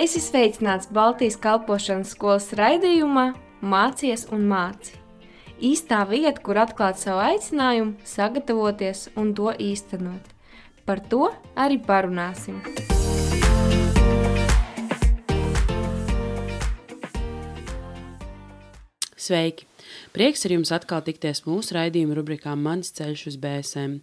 Es esmu sveicināts Baltijas kalpošanas skolas raidījumā Mācies un māci. Īstā vieta, kur atklāt savu aicinājumu, sagatavoties un to īstenot. Par to arī parunāsim. Sveiki! Prieks ar jums atkal tikties mūsu raidījuma rubrikā Mans ceļš uz BSM.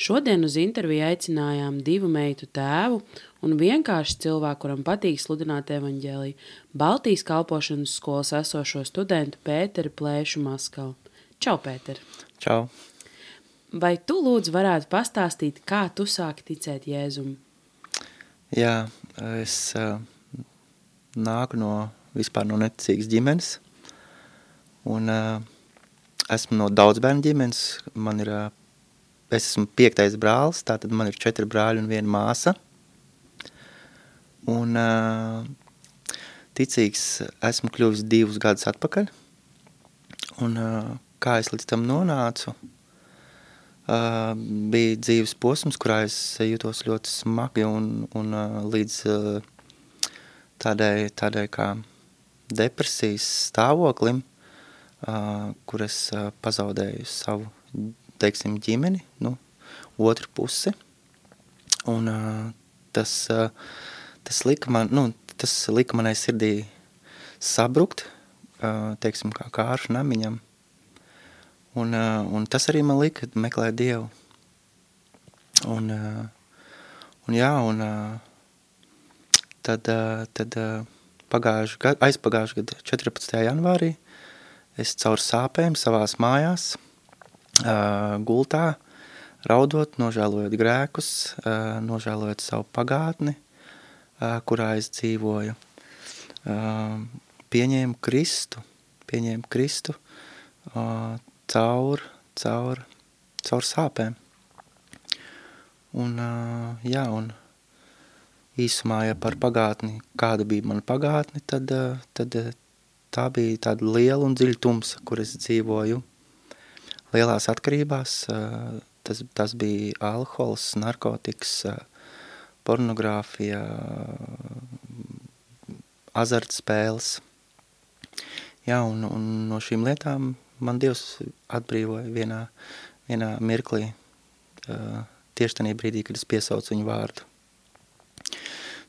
Šodien uz interviju aicinājām divu meitu tēvu un vienkārši cilvēku, kuram patīk sludināt evaņģēliju, Baltijas kalpošanas skolas esošo studentu Pēteru Plēšu Maskalu. Čau, Pēter! Čau! Vai tu lūdzu varētu pastāstīt, kā tu sāki ticēt Jēzum? Jā, es uh, nāku no vispār no neticīgas ģimenes – Un uh, esmu no daudz bērnu ģimenes. Man ir, uh, es esmu piektais brālis, tātad man ir četri brāļi un viena māsa. Un ticīgs esmu kļuvis divus gadus atpakaļ. Un kā es līdz tam nonācu, bija dzīves posms, kurā es jutos ļoti smagi un, un līdz tādai, tādai kā depresijas stāvoklim, kur es pazaudēju savu, teiksim, ģimeni, nu, otru pusi. Un tas, uh, tas, lika man, nu, tas lika manai sirdī sabrukt, teiksim, kā kāršu namiņam. Un, un tas arī man lika meklēt Dievu. Un, un jā, un tad, tad pagājuši gadu, aizpagājuši gadu 14. janvārī es caur sāpēm savās mājās, gultā, raudot, nožēlojot grēkus, nožēlojot savu pagātni, kurā es dzīvoju. Pieņēmu Kristu, pieņēmu Kristu caur, caur, caur sāpēm. Un, jā, un īsumā, ja par pagātni, kāda bija mana pagātne, tad, tad tā bija tāda liela un dziļa tumsa, kur es dzīvoju lielās atkarībās. Tas, tas bija alkohols, narkotikas, pornogrāfija, azartspēles. Jā, un, un no šīm lietām man Dievs atbrīvoja vienā, vienā mirklī, tieši tajā brīdī, kad es piesaucu viņu vārdu.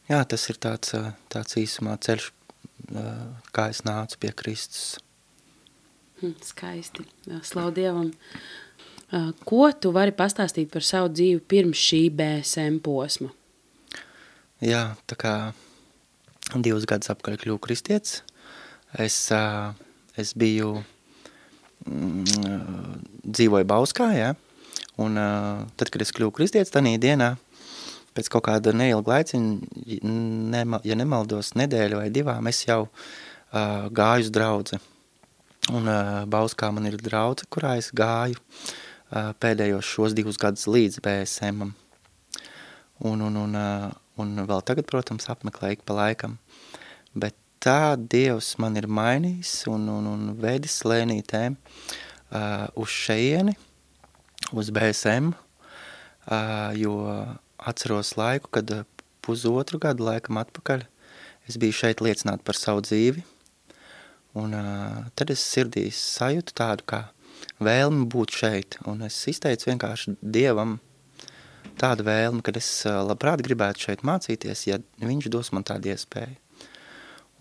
Jā, tas ir tāds, tāds īsumā ceļš kā es nācu pie Kristus. Hm, skaisti. Slavu Dievam. Ko tu vari pastāstīt par savu dzīvi pirms šī BSM posma? Jā, tā kā divus gadus apkaļ kļuvu kristietis. Es, es biju, mm, dzīvoju Bauskā, ja? un tad, kad es kļuvu kristietis, tanī dienā, pēc kaut kāda neilga laiciņa, nema, ja nemaldos nedēļu vai divām, es jau uh, gāju uz draudzi. Un uh, Bauskā man ir draudze, kurā es gāju uh, pēdējos šos divus gadus līdz BSM-am. Un, un, un, uh, un vēl tagad, protams, apmeklēju pa laikam. Bet tā Dievs man ir mainījis un, un, un vedis lēnītēm uh, uz šeieni, uz BSM, uh, jo atceros laiku, kad pusotru gadu laikam atpakaļ es biju šeit liecināt par savu dzīvi, un uh, tad es sirdī sajūtu tādu kā vēlmi būt šeit, un es izteicu vienkārši Dievam tādu vēlmi, kad es labprāt gribētu šeit mācīties, ja viņš dos man tādu iespēju.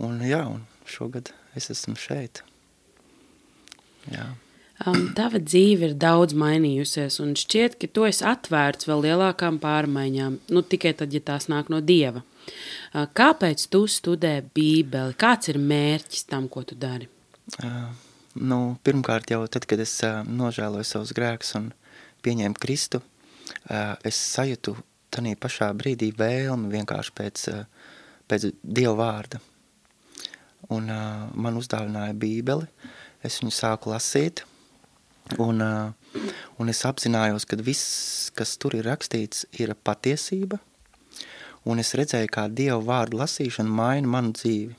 Un jā, un šogad es esmu šeit. Jā. Um, tava dzīve ir daudz mainījusies, un šķiet, ka tu esi atvērts vēl lielākām pārmaiņām, nu tikai tad, ja tās nāk no Dieva. Uh, kāpēc tu studē bībeli? Kāds ir mērķis tam, ko tu dari? Uh, nu, pirmkārt jau tad, kad es uh, nožēloju savus grēkus un pieņēmu Kristu, es sajūtu tanī pašā brīdī vēlmi vienkārši pēc, uh, pēc Dieva vārda. Un uh, man uzdāvināja bībeli, es viņu sāku lasīt, Un, un es apzinājos, ka viss, kas tur ir rakstīts, ir patiesība, un es redzēju, kā Dieva vārdu lasīšana maina manu dzīvi.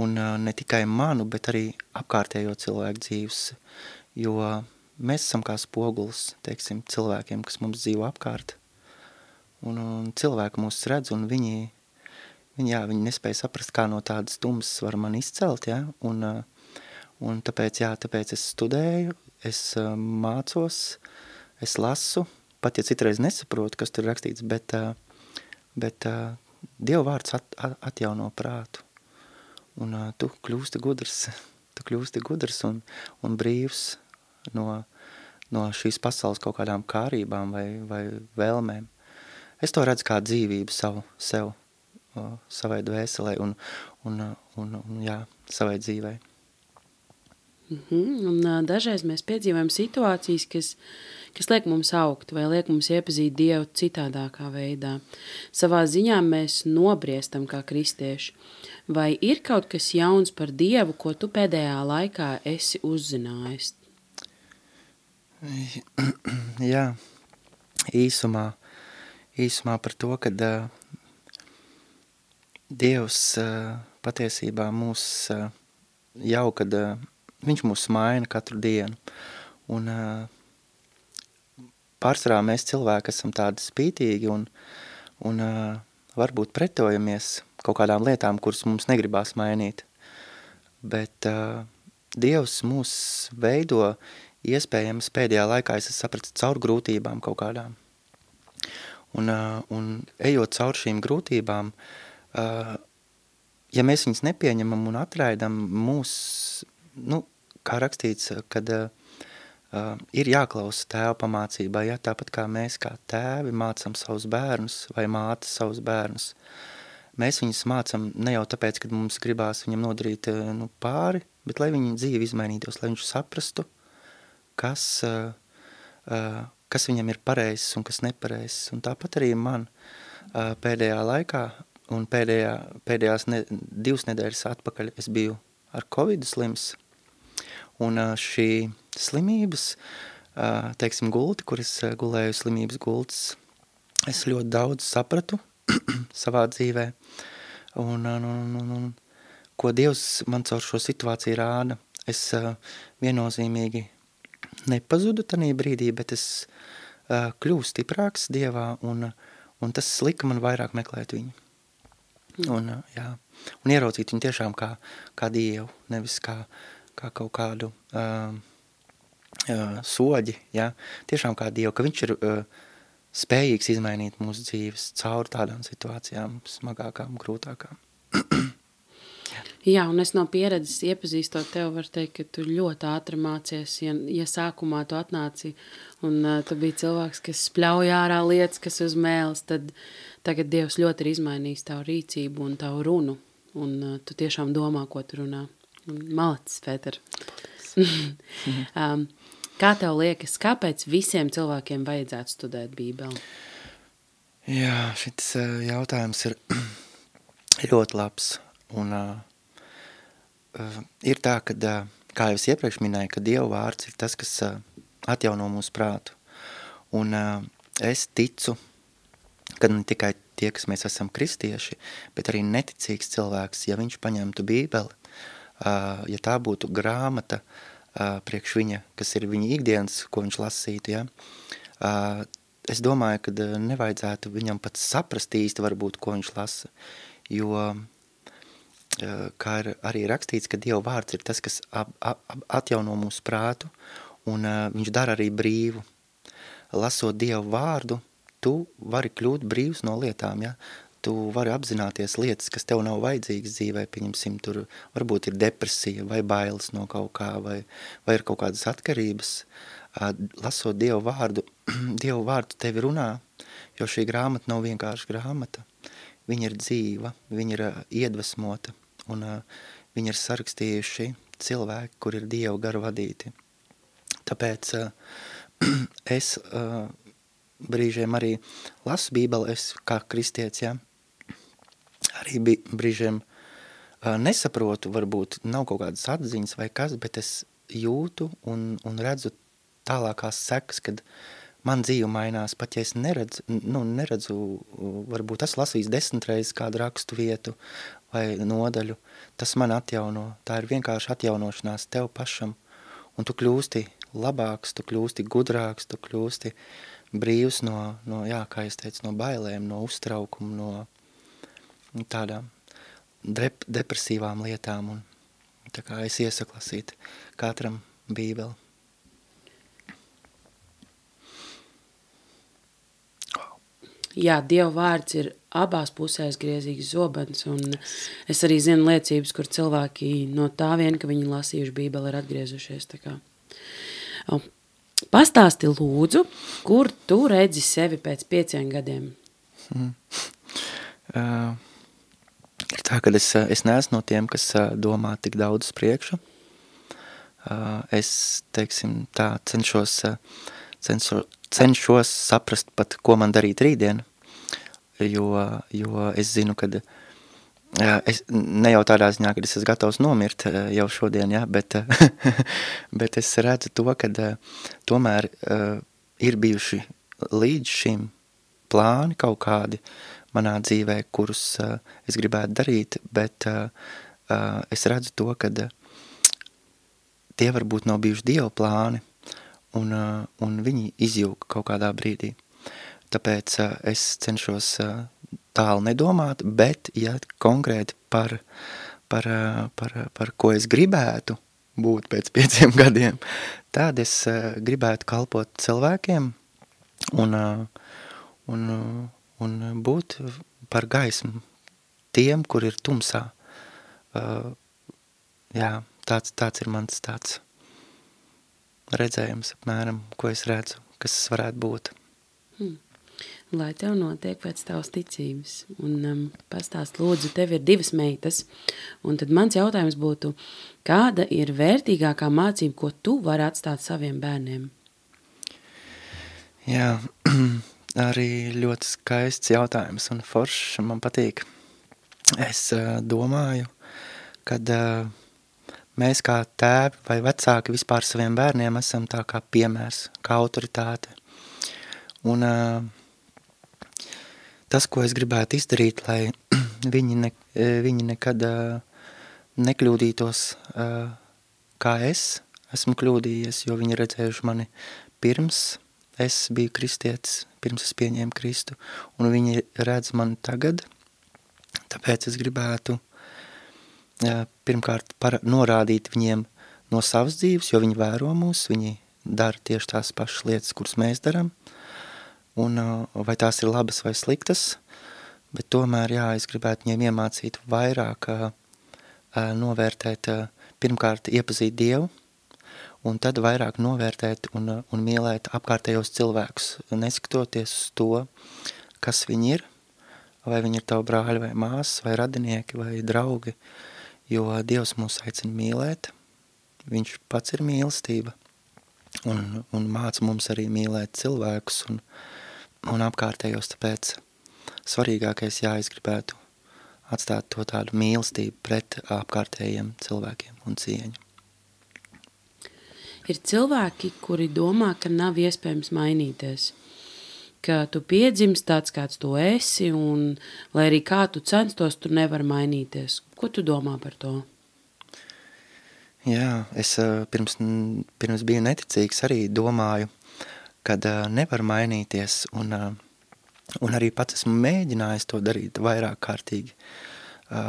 Un ne tikai manu, bet arī apkārtējo cilvēku dzīves, jo mēs esam kā spogulis, teiksim, cilvēkiem, kas mums dzīvo apkārt. Un, un cilvēki mūs redz, un viņi, viņi, jā, viņi nespēja saprast, kā no tādas tumsas var man izcelt, jā, un, un tāpēc, jā, tāpēc es studēju, es mācos, es lasu, pat ja citreiz nesaprotu, kas tur rakstīts, bet, bet Dieva vārds at, atjauno prātu, un tu kļūsti gudrs, tu kļūsti gudrs un, un brīvs no, no šīs pasaules kaut kādām kārībām vai, vai vēlmēm. Es to redzu kā dzīvību savu, sev, savai dvēselē un, un, un, un jā, savai dzīvei. Mm -hmm. Un, dažreiz mēs piedzīvojam situācijas, kas, kas liek mums augt vai liek mums iepazīt Dievu citādākā veidā. Savā ziņā mēs nobriestam kā kristieši. Vai ir kaut kas jauns par Dievu, ko tu pēdējā laikā esi uzzinājis? Jā, īsumā, īsumā par to, ka uh, Dievs uh, patiesībā mūs uh, jau, kad uh, viņš mūs maina katru dienu. Un uh, pārsvarā mēs cilvēki esam tādi spītīgi un, un uh, varbūt pretojamies kaut kādām lietām, kuras mums negribās mainīt. Bet uh, Dievs mūs veido iespējams pēdējā laikā, es sapratu, caur grūtībām kaut kādām. Un, uh, un ejot caur šīm grūtībām, uh, ja mēs viņus nepieņemam un atraidam, mūs, nu, kā rakstīts, kad uh, ir jāklausa tēva pamācībai, ja, tāpat kā mēs kā tēvi mācam savus bērnus vai māca savus bērnus. Mēs viņus mācam ne jau tāpēc, ka mums gribās viņam nodarīt nu, pāri, bet lai viņa dzīve izmainītos, lai viņš saprastu, uh, uh, kas viņam ir pareizs un kas nepareizs. Un tāpat arī man uh, pēdējā laikā un pēdējā, pēdējās ne, divas nedēļas atpakaļ es biju ar Covid slims. Un šī slimības, teiksim, gulti, kur es gulēju slimības gultas, es ļoti daudz sapratu, savā dzīvē. Un, un, un, un, un ko Dievs man caur šo situāciju rāda, es viennozīmīgi nepazudu tanī brīdī, bet es uh, kļuvu stiprāks Dievā un, un tas lika man vairāk meklēt viņu. Un, uh, jā, un ieraudzīt viņu tiešām kā, kā Dievu, nevis kā, kā kaut kādu uh, uh, soģi, jā, tiešām kā Dievu, ka viņš ir uh, spējīgs izmainīt mūsu dzīves caur tādām situācijām, smagākām, grūtākām. Jā, un es no pieredzes iepazīstot tevi, varu teikt, ka tu ļoti ātri mācies. Ja, ja sākumā tu atnāci un uh, tu biji cilvēks, kas spļauj ārā lietas, kas uz mēles, tad tagad Dievs ļoti ir izmainījis tavu rīcību un tavu runu. Un uh, tu tiešām domā, ko tu runā. Malacis, Pēter. um, Kā tev liekas, kāpēc visiem cilvēkiem vajadzētu studēt Bībeli? Jā, šis jautājums ir ļoti labs. Un, uh, ir tā, ka, uh, kā jau es iepriekš minēju, ka Dieva vārds ir tas, kas uh, atjauno mūsu prātu. Un uh, es ticu, ka ne tikai tie, kas mēs esam kristieši, bet arī neticīgs cilvēks, ja viņš paņemtu Bībeli, uh, ja tā būtu grāmata, uh, priekš viņa, kas ir viņa ikdienas, ko viņš lasītu, ja? uh, es domāju, ka nevajadzētu viņam pat saprast īsti varbūt, ko viņš lasa, jo, uh, kā ir arī rakstīts, ka Dieva vārds ir tas, kas ap, ap, atjauno mūsu prātu, un uh, viņš dara arī brīvu. Lasot Dievu vārdu, tu vari kļūt brīvs no lietām, ja? tu vari apzināties lietas, kas tev nav vajadzīgas dzīvē, pieņemsim, tur varbūt ir depresija vai bailes no kaut kā, vai, vai ir kaut kādas atkarības. Lasot Dievu vārdu, Dievu vārdu tevi runā, jo šī grāmata nav vienkārši grāmata. Viņa ir dzīva, viņa ir iedvesmota, un viņa ir sarakstījuši cilvēki, kur ir Dievu garu vadīti. Tāpēc es brīžiem arī lasu bībeli, es kā kristietis, ja, arī brīžiem uh, nesaprotu, varbūt nav kaut kādas atziņas vai kas, bet es jūtu un, un redzu tālākās sekas, kad man dzīve mainās, pat ja es neredzu, nu, neredzu varbūt es lasīju desmit reizes kādu rakstu vietu vai nodaļu, tas man atjauno, tā ir vienkārši atjaunošanās tev pašam, un tu kļūsti labāks, tu kļūsti gudrāks, tu kļūsti brīvs no, no jā, kā es teicu, no bailēm, no uztraukuma, no, tādām dep depresīvām lietām. Un, tā kā es iesaku lasīt katram bībeli. Jā, Dieva vārds ir abās pusēs griezīgs zobens, un es arī zinu liecības, kur cilvēki no tā vien, ka viņi lasījuši bībeli, ir atgriezušies. Pastāsti lūdzu, kur tu redzi sevi pēc pieciem gadiem? Mm. Uh, ir tā, ka es, es neesmu no tiem, kas domā tik daudz priekšu. Uh, es, teiksim, tā cenšos, cenšos, cenšos saprast pat, ko man darīt rītdien, jo, jo es zinu, ka es, ne jau tādā ziņā, ka es esmu gatavs nomirt jau šodien, ja, bet, bet es redzu to, ka tomēr ir bijuši līdz šim plāni kaut kādi manā dzīvē, kurus es gribētu darīt, bet es redzu to, ka tie varbūt nav bijuši Dieva plāni, un, uh, un viņi izjūga kaut kādā brīdī. Tāpēc uh, es cenšos uh, tālu nedomāt, bet, ja konkrēti par, par, par, par ko es gribētu būt pēc pieciem gadiem, tad es gribētu kalpot cilvēkiem un, un, un būt par gaismu tiem, kur ir tumsā. Jā, tāds, tāds ir mans tāds redzējums apmēram, ko es redzu, kas tas varētu būt. Hmm. Lai tev notiek pēc tavas ticības. Un um, pastāst, lūdzu, tev ir divas meitas. Un tad mans jautājums būtu, kāda ir vērtīgākā mācība, ko tu vari atstāt saviem bērniem? Jā, arī ļoti skaists jautājums un foršs man patīk. Es uh, domāju, kad uh, mēs kā tēvi vai vecāki vispār saviem bērniem esam tā kā piemērs, kā autoritāte. Un tas, ko es gribētu izdarīt, lai viņi, ne, viņi nekad nekļūdītos, kā es esmu kļūdījies, jo viņi redzējuši mani pirms es biju kristietis, pirms es pieņēmu Kristu, un viņi redz mani tagad, tāpēc es gribētu pirmkārt par, norādīt viņiem no savas dzīves, jo viņi vēro mūs, viņi dara tieši tās pašas lietas, kuras mēs daram, un vai tās ir labas vai sliktas, bet tomēr, jā, es gribētu viņiem iemācīt vairāk novērtēt, pirmkārt iepazīt Dievu, un tad vairāk novērtēt un, un mīlēt apkārtējos cilvēkus, neskatoties uz to, kas viņi ir, vai viņi ir tavu brāļi vai māsas, vai radinieki, vai draugi, uh, jo Dievs mūs aicina mīlēt, viņš pats ir mīlestība, un, un māca mums arī mīlēt cilvēkus un, un apkārtējos, tāpēc svarīgākais jāizgribētu atstāt to tādu mīlestību pret apkārtējiem cilvēkiem un cieņu. Ir cilvēki, kuri domā, ka nav iespējams mainīties – ka tu piedzimsti tāds, kāds tu esi, un lai arī kā tu censtos, tu nevar mainīties. Ko tu domā par to? Jā, es pirms, pirms biju neticīgs arī domāju, kad nevar mainīties, un, un arī pats esmu mēģinājis to darīt vairāk kārtīgi,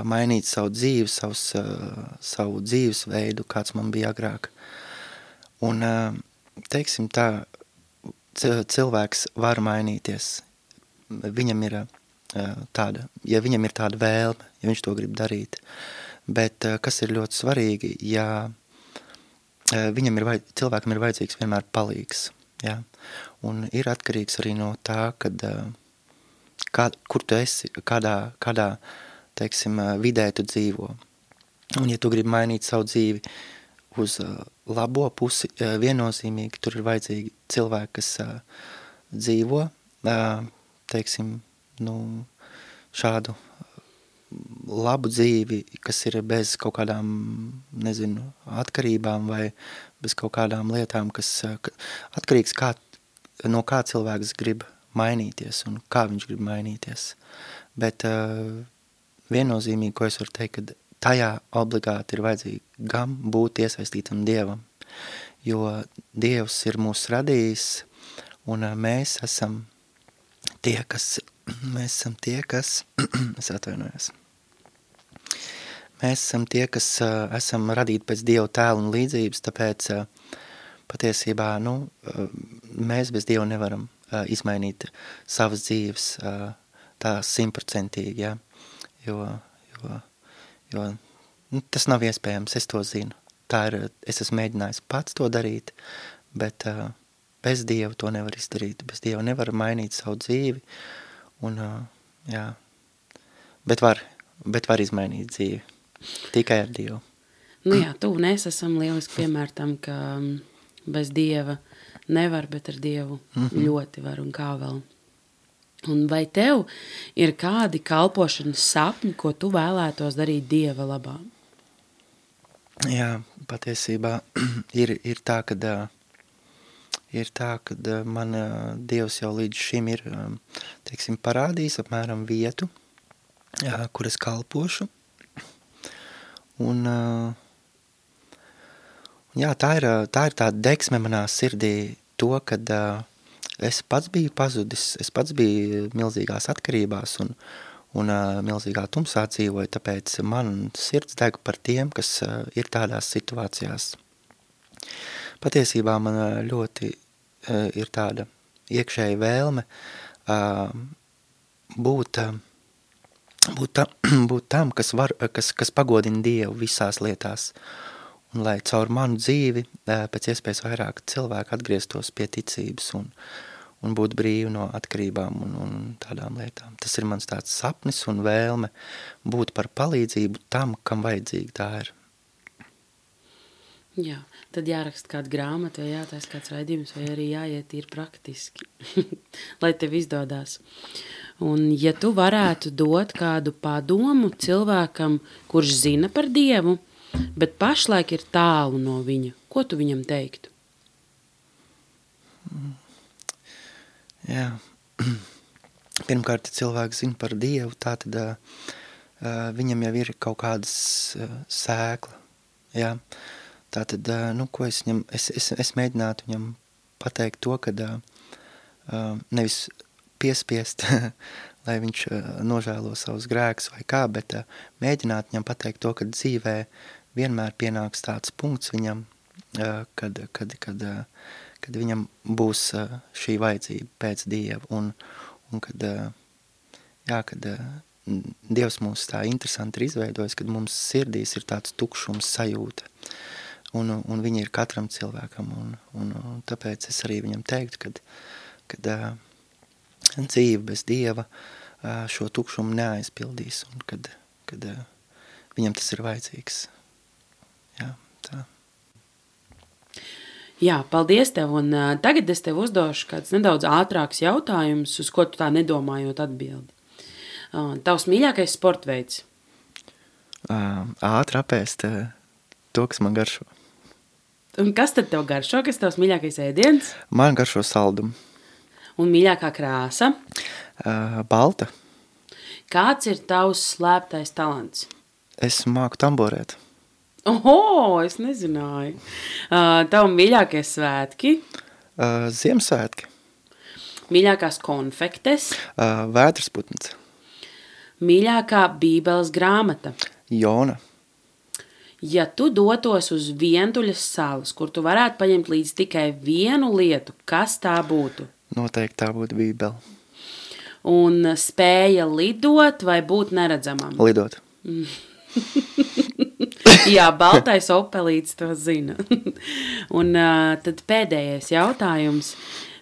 mainīt savu dzīvi, savus, savu dzīvesveidu, kāds man bija agrāk. Un, teiksim tā, cilvēks var mainīties. Viņam ir tāda, ja viņam ir tāda vēlme, ja viņš to grib darīt. Bet kas ir ļoti svarīgi, ja viņam ir, cilvēkam ir vajadzīgs vienmēr palīgs. Ja? Un ir atkarīgs arī no tā, kad, kā, kur tu esi, kādā, kādā teiksim, vidē tu dzīvo. Un ja tu gribi mainīt savu dzīvi, uz labo pusi viennozīmīgi tur ir vajadzīgi cilvēki, kas dzīvo, teiksim, nu, šādu labu dzīvi, kas ir bez kaut kādām, nezinu, atkarībām vai bez kaut kādām lietām, kas atkarīgs kā, no kā cilvēks grib mainīties un kā viņš grib mainīties. Bet uh, viennozīmīgi, ko es varu teikt, kad tajā obligāti ir vajadzīgi gan būt iesaistītam Dievam, jo Dievs ir mūs radījis, un mēs esam tie, kas mēs esam tie, kas, es atvainojos, mēs esam tie, kas uh, esam radīti pēc Dieva tēla un līdzības, tāpēc uh, patiesībā, nu, uh, mēs bez Dieva nevaram uh, izmainīt savas dzīves uh, tā simtprocentīgi, ja? jo, jo, jo nu, tas nav iespējams, es to zinu. Tā ir, es esmu mēģinājis pats to darīt, bet uh, bez Dieva to nevar izdarīt, bez Dieva nevar mainīt savu dzīvi, un, jā, bet var, bet var izmainīt dzīvi, tikai ar Dievu. Nu jā, tu un es esam lieliski piemēr tam, ka bez Dieva nevar, bet ar Dievu mm -hmm. ļoti var un kā vēl. Un vai tev ir kādi kalpošanas sapņi, ko tu vēlētos darīt Dieva labā? Jā, patiesībā ir, ir tā, ka ir tā, ka man Dievs jau līdz šim ir, teiksim, parādījis apmēram vietu, kur es kalpošu. Un, jā, tā ir, tā ir tā deksme manā sirdī to, kad es pats biju pazudis, es pats biju milzīgās atkarībās un, un milzīgā tumsā dzīvoju, tāpēc man sirds deg par tiem, kas ir tādās situācijās. Patiesībā man ļoti uh, ir tāda iekšēja vēlme uh, būt, uh, būt, ta, būt tam, kas, var, kas, kas pagodina Dievu visās lietās, un lai caur manu dzīvi uh, pēc iespējas vairāk cilvēku atgrieztos pie ticības un, un būt brīvi no atkarībām un, un tādām lietām. Tas ir mans tāds sapnis un vēlme būt par palīdzību tam, kam vajadzīgi tā ir. Jā, tad jāraksta kāda grāmata, vai jātais kāds raidījums, vai arī jāiet ir praktiski, lai tev izdodās. Un ja tu varētu dot kādu padomu cilvēkam, kurš zina par Dievu, bet pašlaik ir tālu no viņa, ko tu viņam teiktu? Jā. Pirmkārt, cilvēks zina par Dievu, tā tad uh, viņam jau ir kaut kādas uh, sēkla. Jā. Tā tad, uh, nu, ko es viņam, es, es, es mēģinātu viņam pateikt to, ka uh, nevis piespiest, lai viņš uh, nožēlo savus grēkus vai kā, bet uh, mēģināt viņam pateikt to, ka dzīvē vienmēr pienāks tāds punkts viņam, uh, kad, kad, kad uh, kad viņam būs šī vajadzība pēc Dieva un, un kad, jā, kad Dievs mūs tā interesanti ir izveidojis, kad mums sirdīs ir tāds tukšums sajūta un, un viņi ir katram cilvēkam un, un, un tāpēc es arī viņam teiktu, kad, kad dzīve bez Dieva šo tukšumu neaizpildīs un kad, kad viņam tas ir vajadzīgs. Jā, tā. Jā, paldies tev. Un, uh, tagad es tev uzdošu kādus nedaudz ātrākus jautājumus, uz ko tu tā nedomājot atbildi. Uh, tavs mīļākais sporta veids? Uh, ātri apēst uh, to, kas man garšo. Un kas tad tev garšo? Kas tavs mīļākais ēdiens? Man garšo saldumu. Un mīļākā krāsa? Uh, balta. Kāds ir tavs slēptais talants? Es māku tamborēt. Oho, es nezināju. Uh, Tavu mīļākie svētki? Uh, Ziemassvētki. Mīļākās konfektes? Uh, Vētrasputns. Mīļākā bībeles grāmata? Jona. Ja tu dotos uz vientuļas salas, kur tu varētu paņemt līdz tikai vienu lietu, kas tā būtu? Noteikti tā būtu bībele. Un spēja lidot vai būt neredzamam? Lidot. Jā, baltais opelīts to zina. Un uh, tad pēdējais jautājums.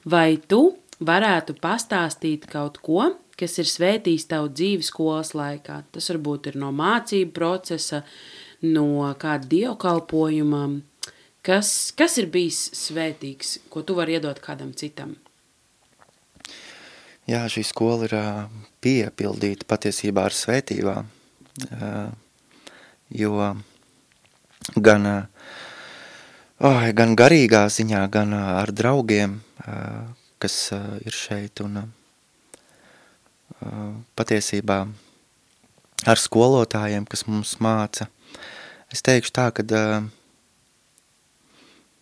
Vai tu varētu pastāstīt kaut ko, kas ir svētījis tavu dzīvi skolas laikā? Tas varbūt ir no mācību procesa, no kāda dievkalpojuma. Kas, kas ir bijis svētīgs, ko tu vari iedot kādam citam? Jā, šī skola ir piepildīta patiesībā ar svētībām, jo gan, oh, gan garīgā ziņā, gan ar draugiem, kas ir šeit. Un, patiesībā ar skolotājiem, kas mums māca. Es teikšu tā, ka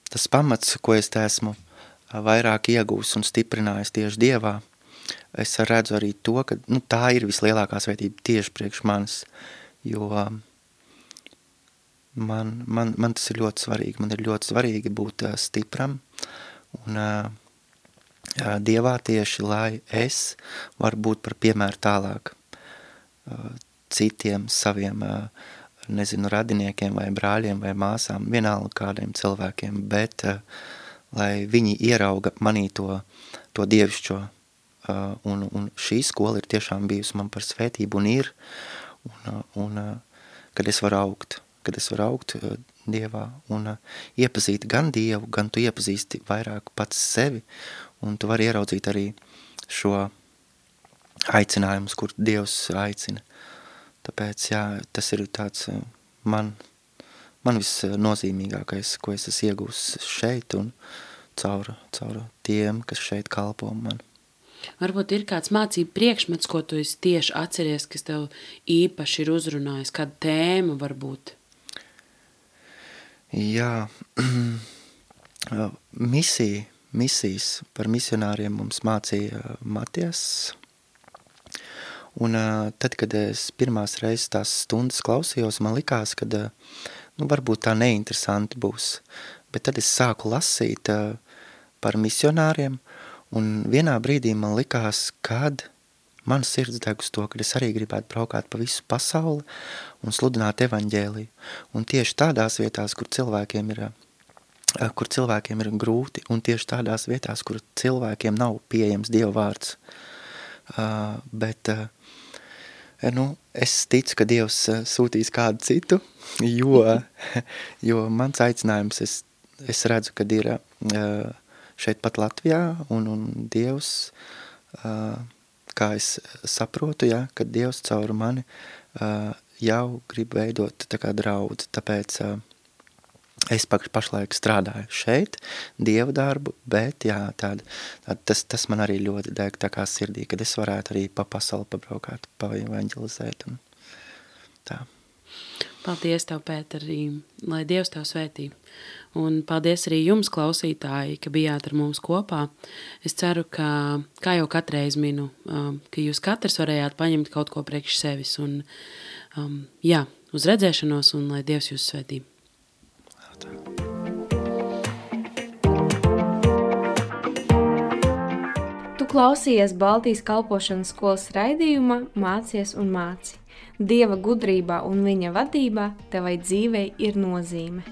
tas pamats, ko es esmu vairāk iegūs un stiprinājis tieši Dievā, es redzu arī to, ka nu, tā ir vislielākā svētība tieši priekš manis, jo man, man, man tas ir ļoti svarīgi. Man ir ļoti svarīgi būt stipram un Dievā tieši, lai es varu būt par piemēru tālāk citiem saviem, uh, nezinu, radiniekiem vai brāļiem vai māsām, vienalga kādiem cilvēkiem, bet uh, lai viņi ierauga manī to, to dievišķo. Uh, un, un šī skola ir tiešām bijusi man par svētību un ir, un, uh, un kad es varu augt, kad es varu augt Dievā un iepazīt gan Dievu, gan tu iepazīsti vairāk pats sevi, un tu vari ieraudzīt arī šo aicinājumus, kur Dievs aicina. Tāpēc, jā, tas ir tāds man man visnozīmīgākais, ko es esmu iegūst šeit un caur, caur tiem, kas šeit kalpo man. Varbūt ir kāds mācību priekšmets, ko tu tieši atceries, kas tev īpaši ir uzrunājis, kāda tēma varbūt? Jā, misija, misijas par misionāriem mums mācīja Matijas. Un tad, kad es pirmās reizes tās stundas klausījos, man likās, ka nu, varbūt tā neinteresanti būs. Bet tad es sāku lasīt par misionāriem, un vienā brīdī man likās, kad man sirds deg uz to, ka es arī gribētu braukāt pa visu pasauli un sludināt evaņģēliju. Un tieši tādās vietās, kur cilvēkiem ir kur cilvēkiem ir grūti, un tieši tādās vietās, kur cilvēkiem nav pieejams Dieva vārds. Uh, bet uh, nu, es ticu, ka Dievs eh, sūtīs kādu citu, jo, jo mans aicinājums, es, es redzu, kad ir eh, šeit pat Latvijā, un, un Dievs, eh, kā es saprotu, ja, kad Dievs caur mani jau grib veidot tā kā draudz, tāpēc es pašlaik strādāju šeit, dievu darbu, bet jā, tāda, tāda, tas, tas man arī ļoti deg tā kā sirdī, kad es varētu arī pa pasauli pabraukāt, pa evanģelizēt un tā. Paldies tev, Pēter, arī, lai Dievs tev svētī. Un paldies arī jums, klausītāji, ka bijāt ar mums kopā. Es ceru, ka, kā jau katreiz minu, um, ka jūs katrs varējāt paņemt kaut ko priekš sevis. Un, um, jā, uz redzēšanos un lai Dievs jūs svētī. Tu klausies Baltijas kalpošanas skolas raidījumā Mācies un māci. Dieva gudrībā un viņa vadībā tevai dzīvei ir nozīme.